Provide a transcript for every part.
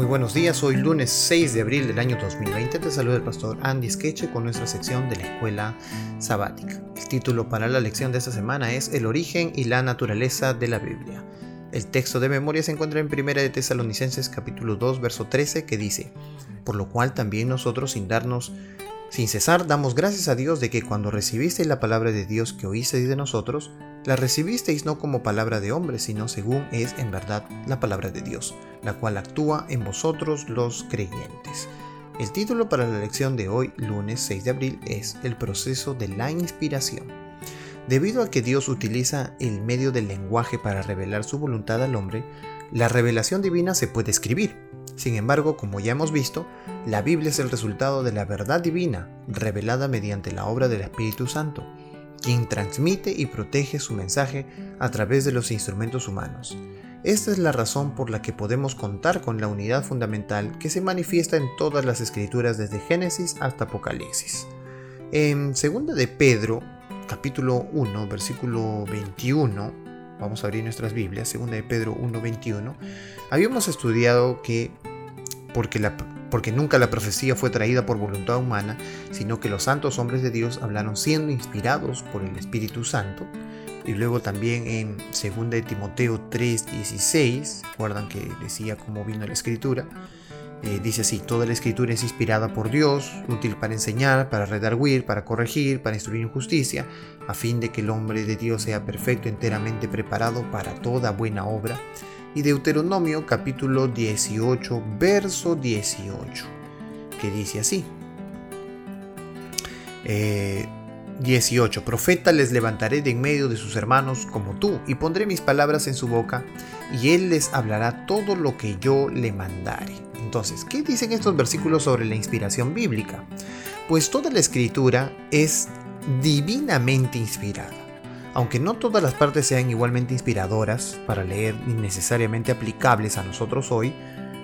Muy buenos días, hoy lunes 6 de abril del año 2020 te saluda el pastor Andy Skeche con nuestra sección de la escuela sabática. El título para la lección de esta semana es El origen y la naturaleza de la Biblia. El texto de memoria se encuentra en 1 de Tesalonicenses capítulo 2 verso 13 que dice, por lo cual también nosotros sin darnos sin cesar damos gracias a Dios de que cuando recibisteis la palabra de Dios que oísteis de nosotros, la recibisteis no como palabra de hombre, sino según es en verdad la palabra de Dios, la cual actúa en vosotros los creyentes. El título para la lección de hoy, lunes 6 de abril, es El proceso de la inspiración. Debido a que Dios utiliza el medio del lenguaje para revelar su voluntad al hombre, la revelación divina se puede escribir. Sin embargo, como ya hemos visto, la Biblia es el resultado de la verdad divina, revelada mediante la obra del Espíritu Santo, quien transmite y protege su mensaje a través de los instrumentos humanos. Esta es la razón por la que podemos contar con la unidad fundamental que se manifiesta en todas las escrituras desde Génesis hasta Apocalipsis. En 2 de Pedro, capítulo 1, versículo 21, vamos a abrir nuestras Biblias, 2 de Pedro 1, 21, habíamos estudiado que porque la porque nunca la profecía fue traída por voluntad humana, sino que los santos hombres de Dios hablaron siendo inspirados por el Espíritu Santo. Y luego también en 2 de Timoteo 3:16, recuerdan que decía cómo vino la escritura, eh, dice así, toda la escritura es inspirada por Dios, útil para enseñar, para redarguir, para corregir, para instruir en justicia, a fin de que el hombre de Dios sea perfecto, enteramente preparado para toda buena obra y Deuteronomio capítulo 18, verso 18, que dice así. 18. Eh, Profeta les levantaré de en medio de sus hermanos como tú, y pondré mis palabras en su boca, y él les hablará todo lo que yo le mandare. Entonces, ¿qué dicen estos versículos sobre la inspiración bíblica? Pues toda la escritura es divinamente inspirada. Aunque no todas las partes sean igualmente inspiradoras para leer ni necesariamente aplicables a nosotros hoy,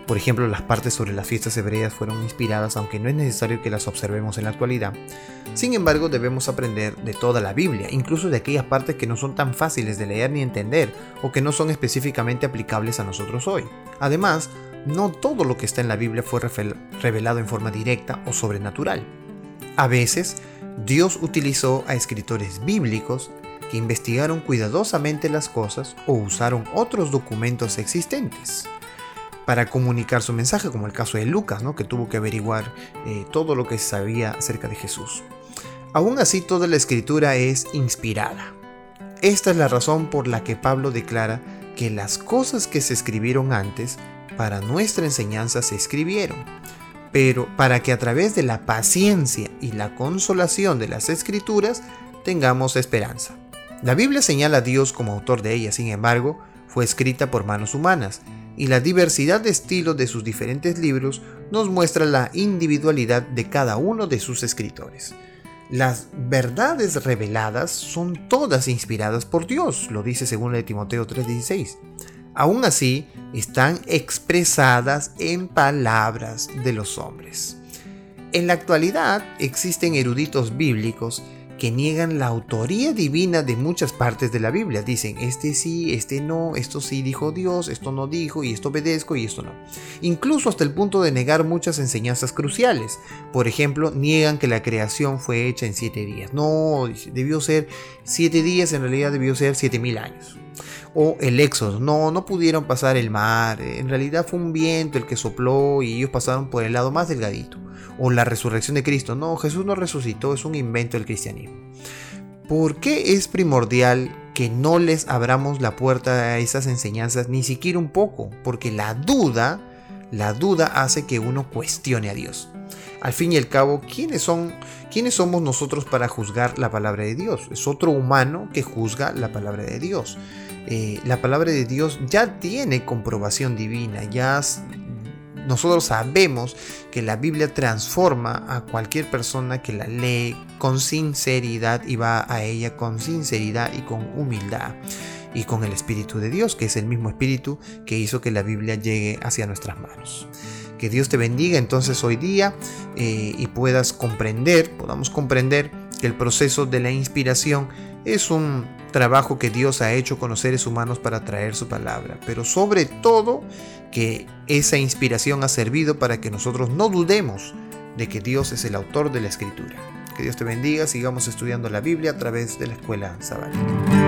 por ejemplo, las partes sobre las fiestas hebreas fueron inspiradas, aunque no es necesario que las observemos en la actualidad. Sin embargo, debemos aprender de toda la Biblia, incluso de aquellas partes que no son tan fáciles de leer ni entender, o que no son específicamente aplicables a nosotros hoy. Además, no todo lo que está en la Biblia fue revelado en forma directa o sobrenatural. A veces, Dios utilizó a escritores bíblicos que investigaron cuidadosamente las cosas o usaron otros documentos existentes para comunicar su mensaje, como el caso de Lucas, ¿no? que tuvo que averiguar eh, todo lo que sabía acerca de Jesús. Aún así, toda la escritura es inspirada. Esta es la razón por la que Pablo declara que las cosas que se escribieron antes para nuestra enseñanza se escribieron, pero para que a través de la paciencia y la consolación de las escrituras tengamos esperanza. La Biblia señala a Dios como autor de ella, sin embargo, fue escrita por manos humanas, y la diversidad de estilos de sus diferentes libros nos muestra la individualidad de cada uno de sus escritores. Las verdades reveladas son todas inspiradas por Dios, lo dice 2 de Timoteo 3:16. Aún así, están expresadas en palabras de los hombres. En la actualidad existen eruditos bíblicos que niegan la autoría divina de muchas partes de la Biblia. Dicen, este sí, este no, esto sí dijo Dios, esto no dijo, y esto obedezco y esto no. Incluso hasta el punto de negar muchas enseñanzas cruciales. Por ejemplo, niegan que la creación fue hecha en siete días. No, debió ser siete días, en realidad debió ser siete mil años. O el éxodo, no, no pudieron pasar el mar, en realidad fue un viento el que sopló y ellos pasaron por el lado más delgadito o la resurrección de Cristo. No, Jesús no resucitó, es un invento del cristianismo. ¿Por qué es primordial que no les abramos la puerta a esas enseñanzas ni siquiera un poco? Porque la duda, la duda hace que uno cuestione a Dios. Al fin y al cabo, ¿quiénes son quiénes somos nosotros para juzgar la palabra de Dios? Es otro humano que juzga la palabra de Dios. Eh, la palabra de Dios ya tiene comprobación divina, ya nosotros sabemos que la Biblia transforma a cualquier persona que la lee con sinceridad y va a ella con sinceridad y con humildad y con el Espíritu de Dios, que es el mismo Espíritu que hizo que la Biblia llegue hacia nuestras manos. Que Dios te bendiga entonces hoy día eh, y puedas comprender, podamos comprender que el proceso de la inspiración es un trabajo que Dios ha hecho con los seres humanos para traer su palabra, pero sobre todo que esa inspiración ha servido para que nosotros no dudemos de que Dios es el autor de la escritura. Que Dios te bendiga, sigamos estudiando la Biblia a través de la escuela sabática.